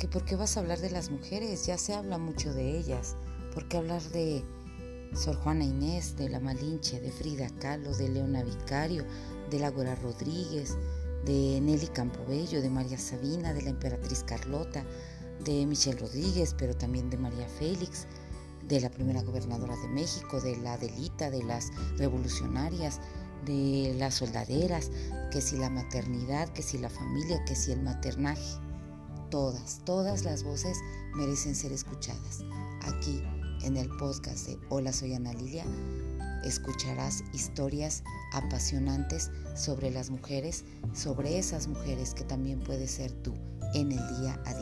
que por qué vas a hablar de las mujeres, ya se habla mucho de ellas, ¿por qué hablar de Sor Juana Inés, de la Malinche, de Frida Kahlo, de Leona Vicario, de Laura Rodríguez, de Nelly Campobello, de María Sabina, de la emperatriz Carlota, de Michelle Rodríguez, pero también de María Félix, de la primera gobernadora de México, de la Adelita, de las revolucionarias, de las soldaderas, que si la maternidad, que si la familia, que si el maternaje. Todas, todas las voces merecen ser escuchadas. Aquí, en el podcast de Hola, soy Ana Lilia, escucharás historias apasionantes sobre las mujeres, sobre esas mujeres que también puedes ser tú en el día a día.